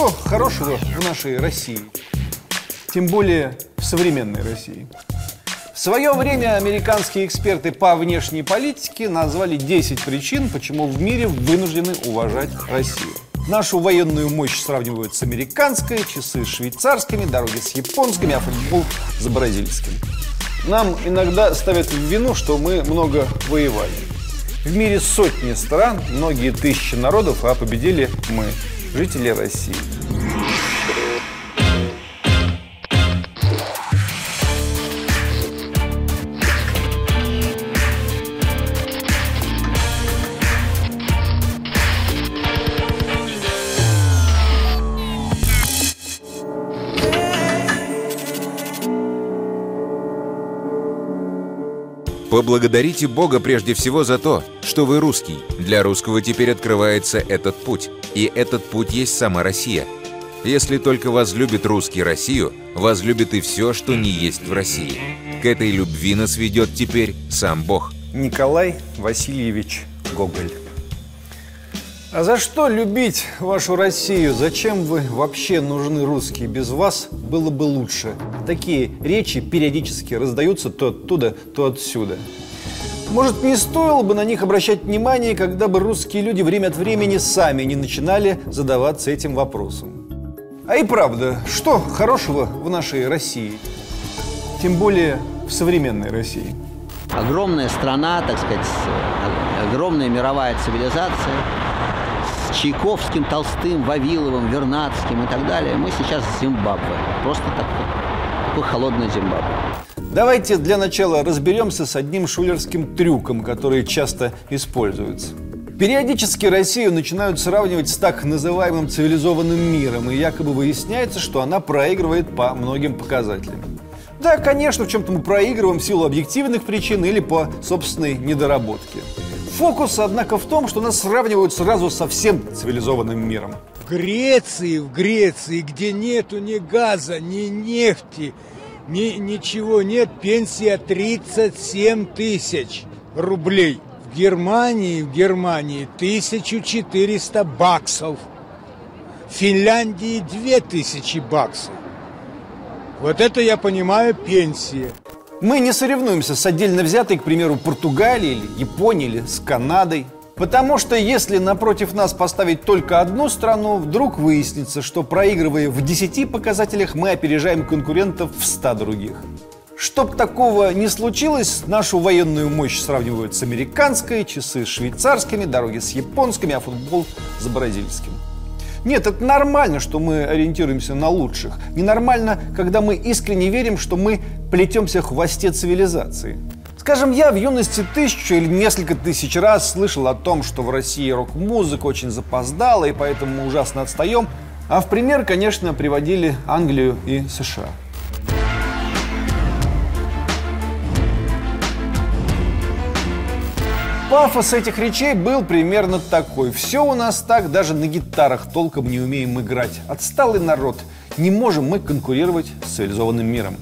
Что хорошего в нашей России? Тем более в современной России. В свое время американские эксперты по внешней политике назвали 10 причин, почему в мире вынуждены уважать Россию. Нашу военную мощь сравнивают с американской, часы с швейцарскими, дороги с японскими, а футбол с бразильским. Нам иногда ставят в вину, что мы много воевали. В мире сотни стран, многие тысячи народов, а победили мы, жители России. Поблагодарите Бога прежде всего за то, что вы русский. Для русского теперь открывается этот путь. И этот путь есть сама Россия. Если только возлюбит русский Россию, возлюбит и все, что не есть в России. К этой любви нас ведет теперь сам Бог. Николай Васильевич Гоголь. А за что любить вашу Россию? Зачем вы вообще нужны русские? Без вас было бы лучше. Такие речи периодически раздаются то оттуда, то отсюда. Может, не стоило бы на них обращать внимание, когда бы русские люди время от времени сами не начинали задаваться этим вопросом. А и правда, что хорошего в нашей России? Тем более в современной России. Огромная страна, так сказать, огромная мировая цивилизация – Чайковским, Толстым, Вавиловым, Вернадским и так далее, мы сейчас Зимбабве. Просто так, такой холодный Зимбабве. Давайте для начала разберемся с одним шулерским трюком, который часто используется. Периодически Россию начинают сравнивать с так называемым цивилизованным миром, и якобы выясняется, что она проигрывает по многим показателям. Да, конечно, в чем-то мы проигрываем в силу объективных причин или по собственной недоработке. Фокус, однако, в том, что нас сравнивают сразу со всем цивилизованным миром. В Греции, в Греции, где нету ни газа, ни нефти, ни, ничего нет, пенсия 37 тысяч рублей. В Германии, в Германии 1400 баксов. В Финляндии 2000 баксов. Вот это я понимаю пенсия. Мы не соревнуемся с отдельно взятой, к примеру, Португалией или Японией или с Канадой. Потому что если напротив нас поставить только одну страну, вдруг выяснится, что проигрывая в 10 показателях, мы опережаем конкурентов в 100 других. Чтоб такого не случилось, нашу военную мощь сравнивают с американской, часы с швейцарскими, дороги с японскими, а футбол с бразильским. Нет, это нормально, что мы ориентируемся на лучших. Ненормально, когда мы искренне верим, что мы плетемся в хвосте цивилизации. Скажем, я в юности тысячу или несколько тысяч раз слышал о том, что в России рок-музыка очень запоздала, и поэтому мы ужасно отстаем. А в пример, конечно, приводили Англию и США. Пафос этих речей был примерно такой. Все у нас так, даже на гитарах толком не умеем играть. Отсталый народ. Не можем мы конкурировать с цивилизованным миром.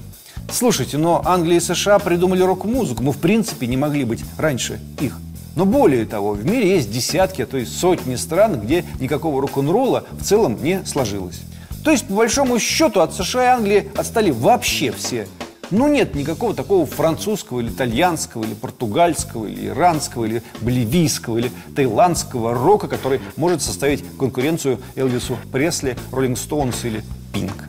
Слушайте, но Англия и США придумали рок-музыку. Мы, в принципе, не могли быть раньше их. Но более того, в мире есть десятки, а то есть сотни стран, где никакого рок-н-ролла в целом не сложилось. То есть, по большому счету, от США и Англии отстали вообще все. Ну нет никакого такого французского или итальянского, или португальского, или иранского, или боливийского, или таиландского рока, который может составить конкуренцию Элвису Пресли, Роллинг Стоунс или Пинк.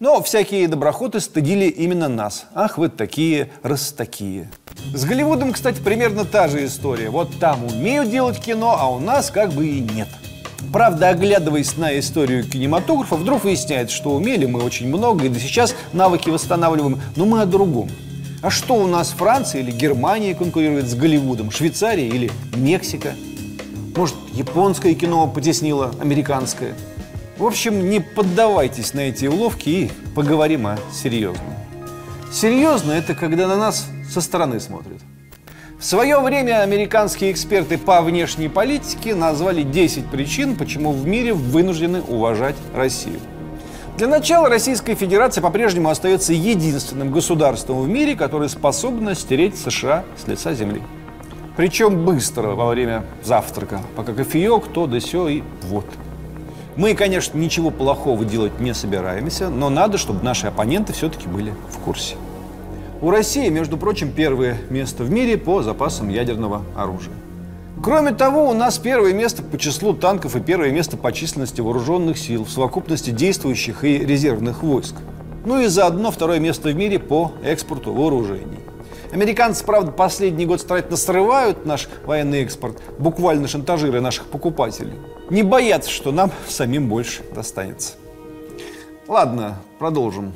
Но всякие доброхоты стыдили именно нас. Ах, вы такие, раз такие. С Голливудом, кстати, примерно та же история. Вот там умеют делать кино, а у нас как бы и нет. Правда, оглядываясь на историю кинематографа, вдруг выясняется, что умели мы очень много, и до сейчас навыки восстанавливаем, но мы о другом. А что у нас Франция или Германия конкурирует с Голливудом, Швейцария или Мексика? Может, японское кино потеснило американское? В общем, не поддавайтесь на эти уловки и поговорим о серьезном. Серьезно – это когда на нас со стороны смотрят. В свое время американские эксперты по внешней политике назвали 10 причин, почему в мире вынуждены уважать Россию. Для начала Российская Федерация по-прежнему остается единственным государством в мире, которое способно стереть США с лица земли. Причем быстро, во время завтрака. Пока кофеек, то да сё и вот. Мы, конечно, ничего плохого делать не собираемся, но надо, чтобы наши оппоненты все-таки были в курсе. У России, между прочим, первое место в мире по запасам ядерного оружия. Кроме того, у нас первое место по числу танков и первое место по численности вооруженных сил в совокупности действующих и резервных войск. Ну и заодно второе место в мире по экспорту вооружений. Американцы, правда, последний год старательно срывают наш военный экспорт, буквально шантажируя наших покупателей. Не боятся, что нам самим больше достанется. Ладно, продолжим.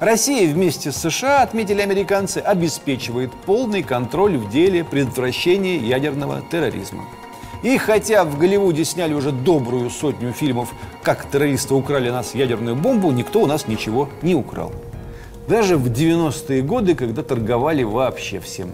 Россия вместе с США, отметили американцы, обеспечивает полный контроль в деле предотвращения ядерного терроризма. И хотя в Голливуде сняли уже добрую сотню фильмов, как террористы украли нас ядерную бомбу, никто у нас ничего не украл. Даже в 90-е годы, когда торговали вообще всем.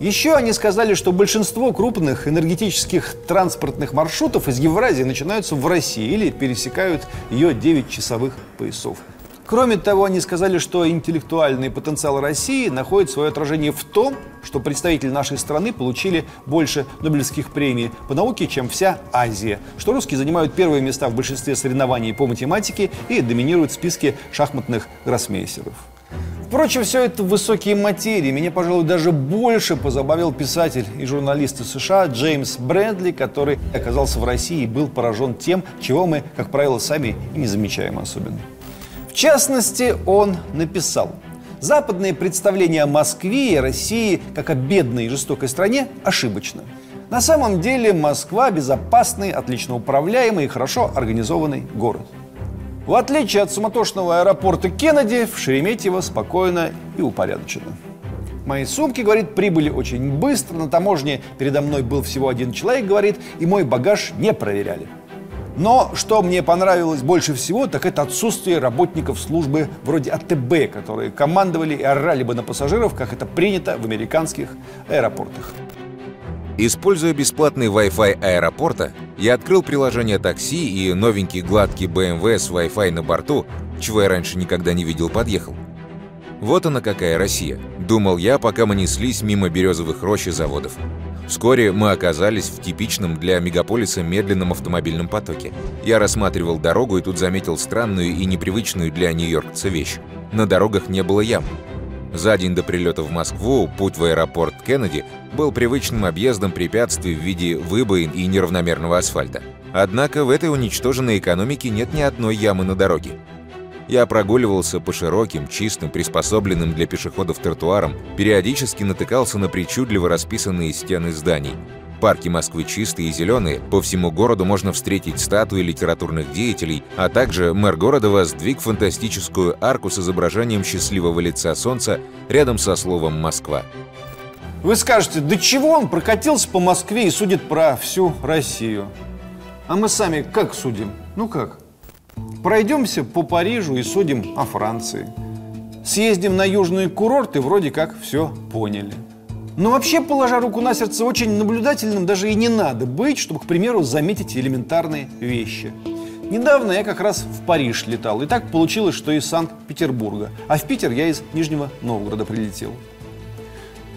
Еще они сказали, что большинство крупных энергетических транспортных маршрутов из Евразии начинаются в России или пересекают ее 9-часовых поясов – Кроме того, они сказали, что интеллектуальный потенциал России находит свое отражение в том, что представители нашей страны получили больше Нобелевских премий по науке, чем вся Азия, что русские занимают первые места в большинстве соревнований по математике и доминируют в списке шахматных гроссмейстеров. Впрочем, все это высокие материи. Меня, пожалуй, даже больше позабавил писатель и журналист из США Джеймс Брэдли, который оказался в России и был поражен тем, чего мы, как правило, сами и не замечаем особенно. В частности, он написал Западное представление о Москве и России как о бедной и жестокой стране ошибочно. На самом деле Москва – безопасный, отлично управляемый и хорошо организованный город. В отличие от суматошного аэропорта Кеннеди, в Шереметьево спокойно и упорядочено. Мои сумки, говорит, прибыли очень быстро. На таможне передо мной был всего один человек, говорит, и мой багаж не проверяли. Но что мне понравилось больше всего, так это отсутствие работников службы вроде АТБ, которые командовали и орали бы на пассажиров, как это принято в американских аэропортах. Используя бесплатный Wi-Fi аэропорта, я открыл приложение такси и новенький гладкий BMW с Wi-Fi на борту, чего я раньше никогда не видел, подъехал. Вот она какая Россия, думал я, пока мы неслись мимо березовых рощ и заводов. Вскоре мы оказались в типичном для мегаполиса медленном автомобильном потоке. Я рассматривал дорогу и тут заметил странную и непривычную для нью-йоркца вещь. На дорогах не было ям. За день до прилета в Москву путь в аэропорт Кеннеди был привычным объездом препятствий в виде выбоин и неравномерного асфальта. Однако в этой уничтоженной экономике нет ни одной ямы на дороге. Я прогуливался по широким, чистым, приспособленным для пешеходов тротуарам, периодически натыкался на причудливо расписанные стены зданий. Парки Москвы чистые и зеленые, по всему городу можно встретить статуи литературных деятелей, а также мэр города воздвиг фантастическую арку с изображением счастливого лица солнца рядом со словом «Москва». Вы скажете, да чего он прокатился по Москве и судит про всю Россию? А мы сами как судим? Ну как? Пройдемся по Парижу и судим о Франции. Съездим на южные курорты, вроде как все поняли. Но вообще, положа руку на сердце, очень наблюдательным даже и не надо быть, чтобы, к примеру, заметить элементарные вещи. Недавно я как раз в Париж летал, и так получилось, что из Санкт-Петербурга, а в Питер я из Нижнего Новгорода прилетел.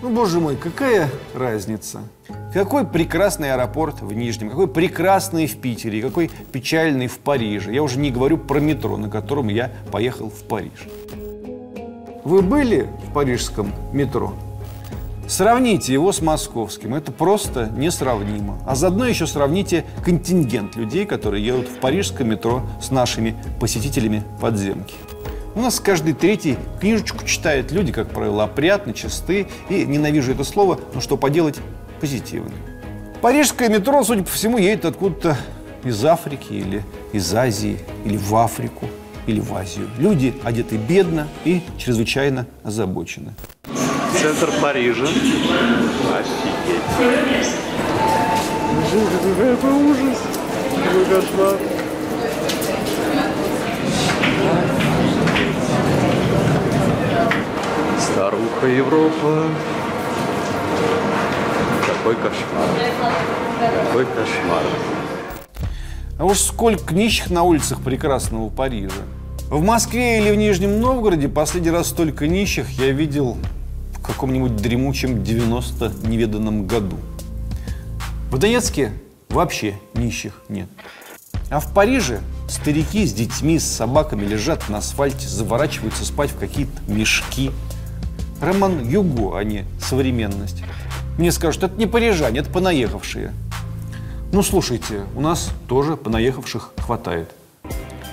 Ну, боже мой, какая разница? Какой прекрасный аэропорт в Нижнем, какой прекрасный в Питере, какой печальный в Париже. Я уже не говорю про метро, на котором я поехал в Париж. Вы были в парижском метро? Сравните его с московским. Это просто несравнимо. А заодно еще сравните контингент людей, которые едут в парижском метро с нашими посетителями подземки. У нас каждый третий книжечку читает люди, как правило, опрятны, чисты. И ненавижу это слово, но что поделать, позитивны. Парижское метро, судя по всему, едет откуда-то из Африки или из Азии, или в Африку, или в Азию. Люди одеты бедно и чрезвычайно озабочены. Центр Парижа. Офигеть. Это ужас. Какой кошмар. Старуха Европа. Какой кошмар. Какой кошмар. А уж сколько нищих на улицах прекрасного Парижа. В Москве или в Нижнем Новгороде последний раз столько нищих я видел в каком-нибудь дремучем 90 неведанном году. В Донецке вообще нищих нет. А в Париже старики с детьми, с собаками лежат на асфальте, заворачиваются спать в какие-то мешки. Роман Юго, а не современность. Мне скажут, это не парижане, это понаехавшие. Ну, слушайте, у нас тоже понаехавших хватает.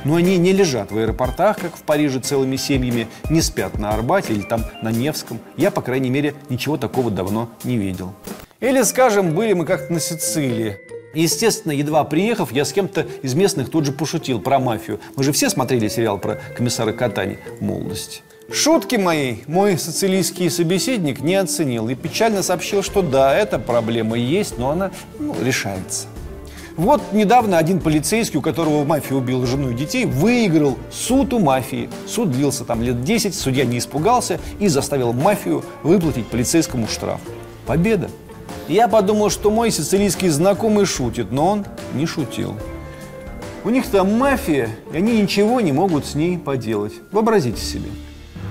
Но они не лежат в аэропортах, как в Париже, целыми семьями, не спят на Арбате или там на Невском. Я, по крайней мере, ничего такого давно не видел. Или, скажем, были мы как-то на Сицилии. Естественно, едва приехав, я с кем-то из местных тут же пошутил про мафию. Мы же все смотрели сериал про комиссара Катани в молодости. Шутки мои мой сицилийский собеседник не оценил и печально сообщил, что да, эта проблема есть, но она ну, решается. Вот недавно один полицейский, у которого мафия убила жену и детей, выиграл суд у мафии. Суд длился там лет 10, судья не испугался и заставил мафию выплатить полицейскому штраф. Победа. Я подумал, что мой сицилийский знакомый шутит, но он не шутил. У них там мафия, и они ничего не могут с ней поделать. Вообразите себе.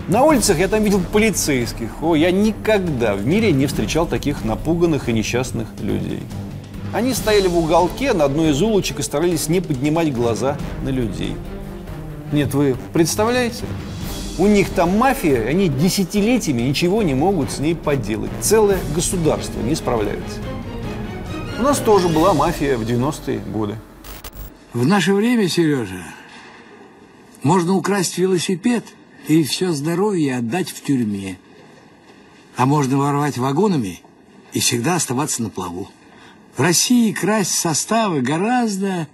На улицах я там видел полицейских. О, я никогда в мире не встречал таких напуганных и несчастных людей. Они стояли в уголке на одной из улочек и старались не поднимать глаза на людей. Нет, вы представляете? У них там мафия, они десятилетиями ничего не могут с ней поделать. Целое государство не справляется. У нас тоже была мафия в 90-е годы. В наше время, Сережа, можно украсть велосипед – и все здоровье отдать в тюрьме. А можно воровать вагонами и всегда оставаться на плаву. В России красть составы гораздо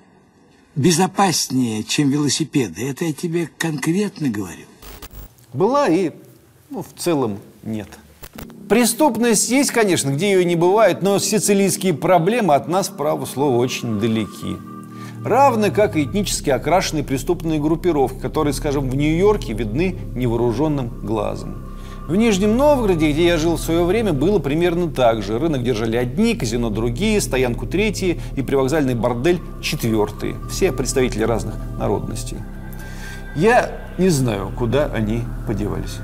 безопаснее, чем велосипеды. Это я тебе конкретно говорю. Была и, ну, в целом нет. Преступность есть, конечно, где ее не бывает, но сицилийские проблемы от нас, право слово, очень далеки равно как и этнически окрашенные преступные группировки, которые, скажем, в Нью-Йорке видны невооруженным глазом. В Нижнем Новгороде, где я жил в свое время, было примерно так же. Рынок держали одни, казино другие, стоянку третьи и привокзальный бордель четвертые. Все представители разных народностей. Я не знаю, куда они подевались.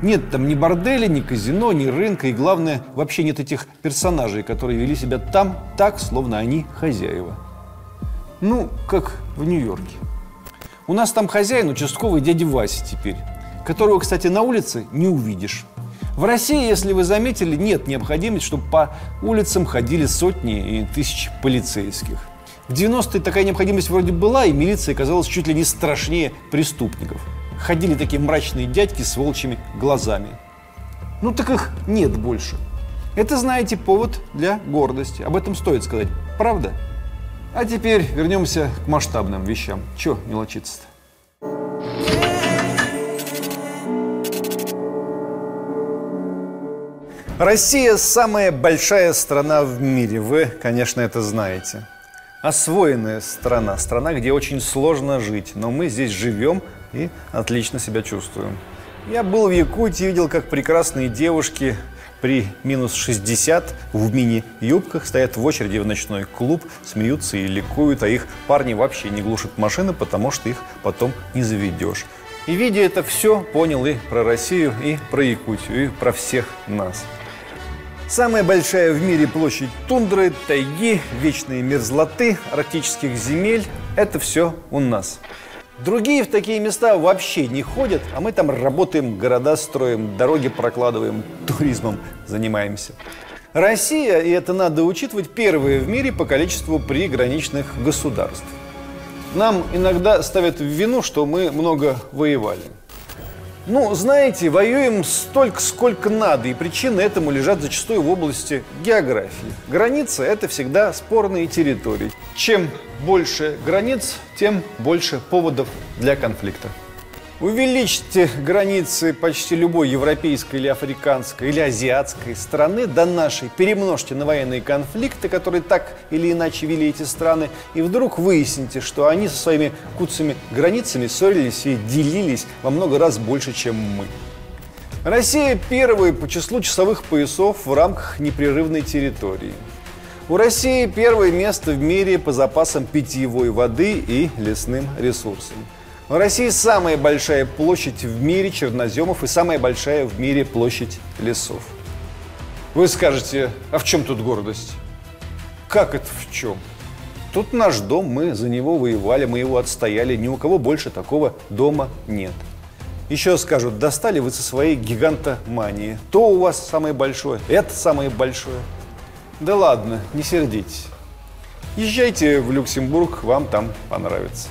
Нет там ни борделя, ни казино, ни рынка, и главное, вообще нет этих персонажей, которые вели себя там так, словно они хозяева. Ну, как в Нью-Йорке. У нас там хозяин участковый дядя Вася теперь, которого, кстати, на улице не увидишь. В России, если вы заметили, нет необходимости, чтобы по улицам ходили сотни и тысячи полицейских. В 90-е такая необходимость вроде была, и милиция казалась чуть ли не страшнее преступников. Ходили такие мрачные дядьки с волчьими глазами. Ну так их нет больше. Это, знаете, повод для гордости. Об этом стоит сказать. Правда? А теперь вернемся к масштабным вещам. Че мелочиться-то? Россия самая большая страна в мире. Вы, конечно, это знаете. Освоенная страна. Страна, где очень сложно жить. Но мы здесь живем и отлично себя чувствуем. Я был в Якутии, видел, как прекрасные девушки при минус 60 в мини-юбках стоят в очереди в ночной клуб, смеются и ликуют, а их парни вообще не глушат машины, потому что их потом не заведешь. И видя это все, понял и про Россию, и про Якутию, и про всех нас. Самая большая в мире площадь тундры, тайги, вечные мерзлоты, арктических земель – это все у нас. Другие в такие места вообще не ходят, а мы там работаем, города строим, дороги прокладываем, туризмом занимаемся. Россия, и это надо учитывать, первые в мире по количеству приграничных государств. Нам иногда ставят в вину, что мы много воевали. Ну, знаете, воюем столько, сколько надо, и причины этому лежат зачастую в области географии. Граница – это всегда спорные территории. Чем больше границ, тем больше поводов для конфликта. Увеличьте границы почти любой европейской или африканской или азиатской страны до нашей, перемножьте на военные конфликты, которые так или иначе вели эти страны, и вдруг выясните, что они со своими куцами границами ссорились и делились во много раз больше, чем мы. Россия первая по числу часовых поясов в рамках непрерывной территории. У России первое место в мире по запасам питьевой воды и лесным ресурсам. В России самая большая площадь в мире черноземов и самая большая в мире площадь лесов. Вы скажете, а в чем тут гордость? Как это в чем? Тут наш дом, мы за него воевали, мы его отстояли. Ни у кого больше такого дома нет. Еще скажут, достали вы со своей гигантомании. То у вас самое большое, это самое большое. Да ладно, не сердитесь. Езжайте в Люксембург, вам там понравится.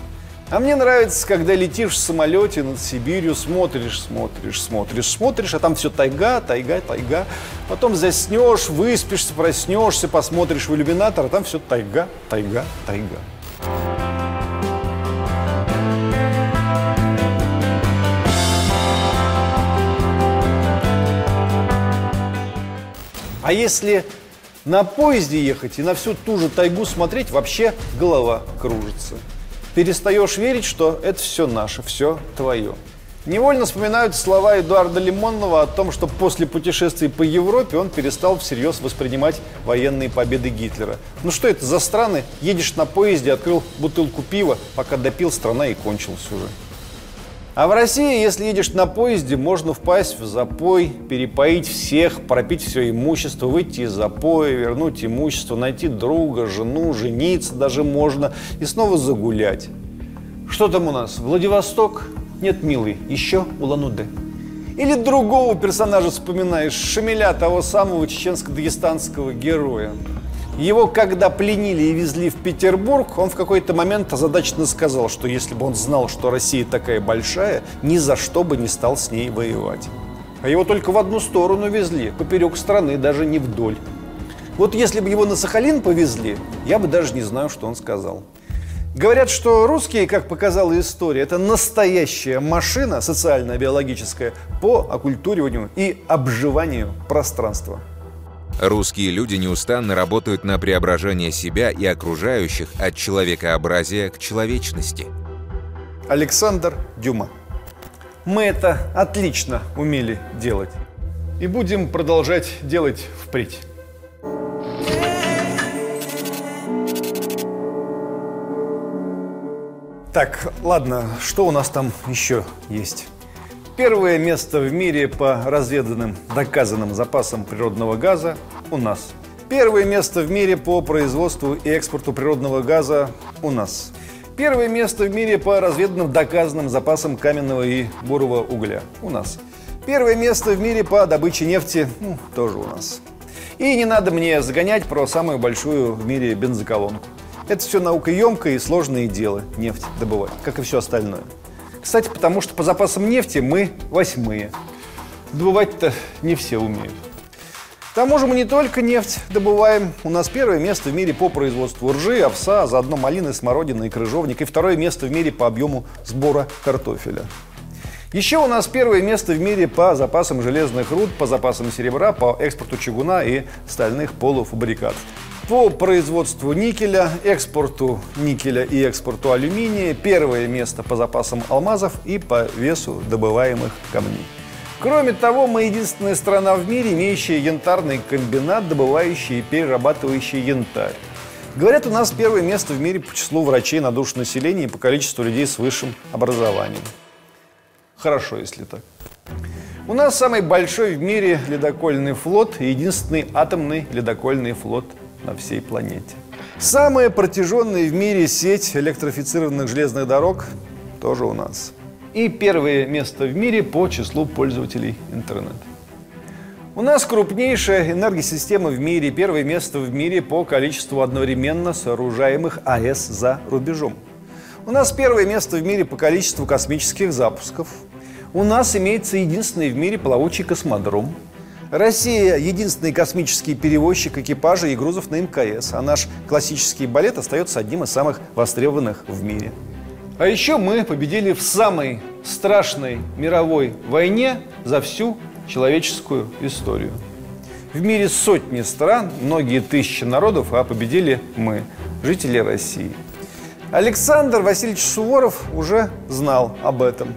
А мне нравится, когда летишь в самолете над Сибирью, смотришь, смотришь, смотришь, смотришь, а там все тайга, тайга, тайга. Потом заснешь, выспишься, проснешься, посмотришь в иллюминатор, а там все тайга, тайга, тайга. А если на поезде ехать и на всю ту же тайгу смотреть, вообще голова кружится перестаешь верить, что это все наше, все твое. Невольно вспоминают слова Эдуарда Лимонного о том, что после путешествий по Европе он перестал всерьез воспринимать военные победы Гитлера. Ну что это за страны? Едешь на поезде, открыл бутылку пива, пока допил, страна и кончилась уже. А в России, если едешь на поезде, можно впасть в запой, перепоить всех, пропить все имущество, выйти из запоя, вернуть имущество, найти друга, жену, жениться даже можно и снова загулять. Что там у нас? Владивосток? Нет, милый, еще Улан-Удэ. Или другого персонажа вспоминаешь, Шамиля, того самого чеченско-дагестанского героя. Его, когда пленили и везли в Петербург, он в какой-то момент озадаченно сказал, что если бы он знал, что Россия такая большая, ни за что бы не стал с ней воевать. А его только в одну сторону везли, поперек страны, даже не вдоль. Вот если бы его на Сахалин повезли, я бы даже не знаю, что он сказал. Говорят, что русские, как показала история, это настоящая машина социально-биологическая по оккультуриванию и обживанию пространства. Русские люди неустанно работают на преображение себя и окружающих от человекообразия к человечности. Александр Дюма. Мы это отлично умели делать. И будем продолжать делать впредь. Так, ладно, что у нас там еще есть? Первое место в мире по разведанным, доказанным запасам природного газа у нас. Первое место в мире по производству и экспорту природного газа у нас. Первое место в мире по разведанным, доказанным запасам каменного и бурого угля у нас. Первое место в мире по добыче нефти ну, тоже у нас. И не надо мне загонять про самую большую в мире бензоколонку. Это все наукоемкое и сложное дело, нефть добывать, как и все остальное. Кстати, потому что по запасам нефти мы восьмые. Добывать-то не все умеют. К тому же мы не только нефть добываем. У нас первое место в мире по производству ржи, овса, а заодно малины, смородины и крыжовник. И второе место в мире по объему сбора картофеля. Еще у нас первое место в мире по запасам железных руд, по запасам серебра, по экспорту чугуна и стальных полуфабрикатов по производству никеля, экспорту никеля и экспорту алюминия, первое место по запасам алмазов и по весу добываемых камней. Кроме того, мы единственная страна в мире, имеющая янтарный комбинат, добывающий и перерабатывающий янтарь. Говорят, у нас первое место в мире по числу врачей на душу населения и по количеству людей с высшим образованием. Хорошо, если так. У нас самый большой в мире ледокольный флот и единственный атомный ледокольный флот – на всей планете. Самая протяженная в мире сеть электрифицированных железных дорог тоже у нас. И первое место в мире по числу пользователей интернета. У нас крупнейшая энергосистема в мире, первое место в мире по количеству одновременно сооружаемых АЭС за рубежом. У нас первое место в мире по количеству космических запусков. У нас имеется единственный в мире плавучий космодром – Россия – единственный космический перевозчик экипажей и грузов на МКС, а наш классический балет остается одним из самых востребованных в мире. А еще мы победили в самой страшной мировой войне за всю человеческую историю. В мире сотни стран, многие тысячи народов, а победили мы, жители России. Александр Васильевич Суворов уже знал об этом.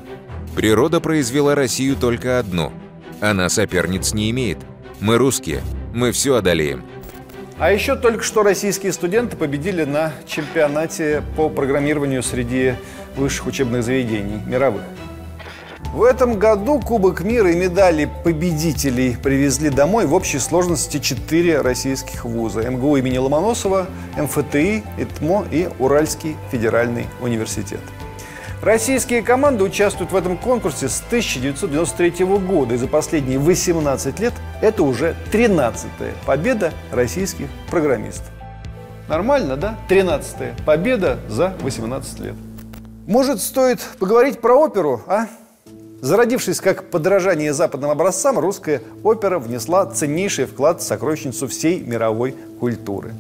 Природа произвела Россию только одну – она соперниц не имеет. Мы русские, мы все одолеем. А еще только что российские студенты победили на чемпионате по программированию среди высших учебных заведений мировых. В этом году Кубок мира и медали победителей привезли домой в общей сложности четыре российских вуза. МГУ имени Ломоносова, МФТИ, ИТМО и Уральский федеральный университет. Российские команды участвуют в этом конкурсе с 1993 года. И за последние 18 лет это уже 13-я победа российских программистов. Нормально, да? 13-я победа за 18 лет. Может, стоит поговорить про оперу, а? Зародившись как подражание западным образцам, русская опера внесла ценнейший вклад в сокровищницу всей мировой культуры.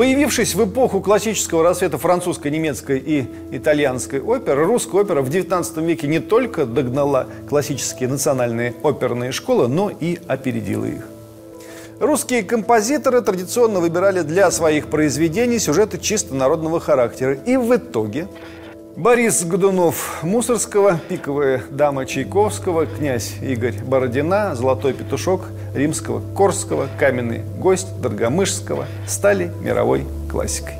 Появившись в эпоху классического рассвета французской, немецкой и итальянской оперы, русская опера в XIX веке не только догнала классические национальные оперные школы, но и опередила их. Русские композиторы традиционно выбирали для своих произведений сюжеты чисто народного характера. И в итоге Борис Годунов Мусорского, пиковая дама Чайковского, князь Игорь Бородина, Золотой петушок Римского, Корского, Каменный гость Доргомышского стали мировой классикой.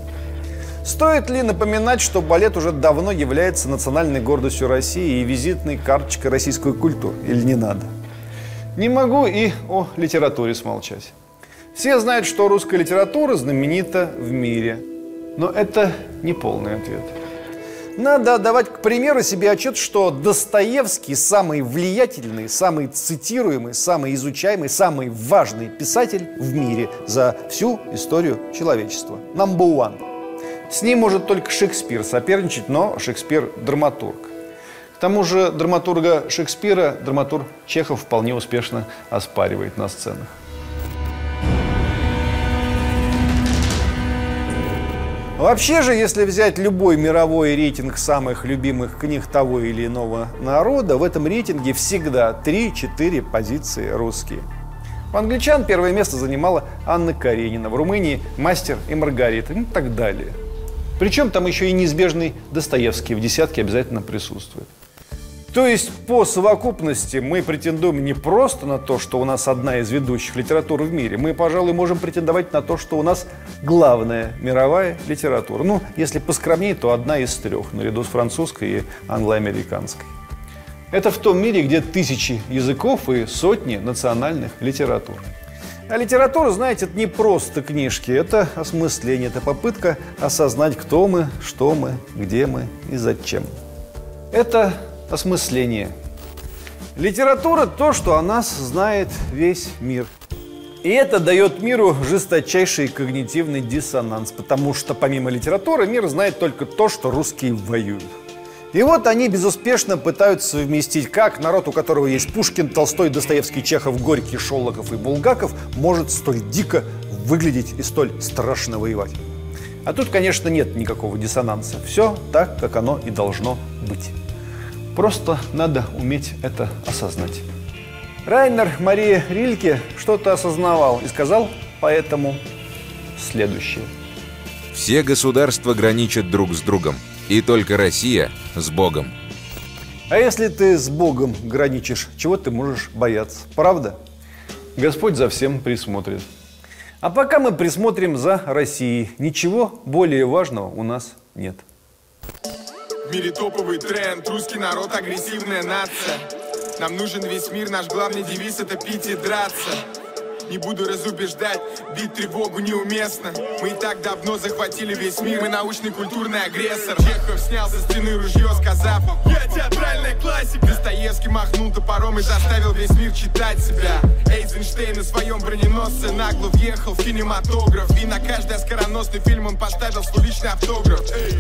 Стоит ли напоминать, что балет уже давно является национальной гордостью России и визитной карточкой российской культуры? Или не надо? Не могу и о литературе смолчать. Все знают, что русская литература знаменита в мире. Но это не полный ответ. Надо давать, к примеру, себе отчет, что Достоевский самый влиятельный, самый цитируемый, самый изучаемый, самый важный писатель в мире за всю историю человечества. Number one. С ним может только Шекспир соперничать, но Шекспир – драматург. К тому же драматурга Шекспира драматург Чехов вполне успешно оспаривает на сценах. Вообще же, если взять любой мировой рейтинг самых любимых книг того или иного народа, в этом рейтинге всегда 3-4 позиции русские. У англичан первое место занимала Анна Каренина, в Румынии «Мастер и Маргарита» и так далее. Причем там еще и неизбежный Достоевский в десятке обязательно присутствует. То есть по совокупности мы претендуем не просто на то, что у нас одна из ведущих литератур в мире. Мы, пожалуй, можем претендовать на то, что у нас главная мировая литература. Ну, если поскромнее, то одна из трех, наряду с французской и англоамериканской. Это в том мире, где тысячи языков и сотни национальных литератур. А литература, знаете, это не просто книжки, это осмысление, это попытка осознать, кто мы, что мы, где мы и зачем. Это осмысление. Литература – то, что о нас знает весь мир. И это дает миру жесточайший когнитивный диссонанс, потому что помимо литературы мир знает только то, что русские воюют. И вот они безуспешно пытаются совместить, как народ, у которого есть Пушкин, Толстой, Достоевский, Чехов, Горький, Шолоков и Булгаков, может столь дико выглядеть и столь страшно воевать. А тут, конечно, нет никакого диссонанса. Все так, как оно и должно быть. Просто надо уметь это осознать. Райнер Мария Рильке что-то осознавал и сказал поэтому следующее. Все государства граничат друг с другом, и только Россия с Богом. А если ты с Богом граничишь, чего ты можешь бояться? Правда? Господь за всем присмотрит. А пока мы присмотрим за Россией, ничего более важного у нас нет. В мире топовый тренд, русский народ агрессивная нация. Нам нужен весь мир, наш главный девиз это пить и драться. Не буду разубеждать, бить тревогу неуместно Мы и так давно захватили весь мир, мы научный культурный агрессор Чехов снял со стены ружье, сказав Я театральная классика Достоевский махнул топором и заставил весь мир читать себя Эйзенштейн на своем броненосце нагло въехал в кинематограф И на каждый скороносный фильм он поставил свой личный автограф Эй.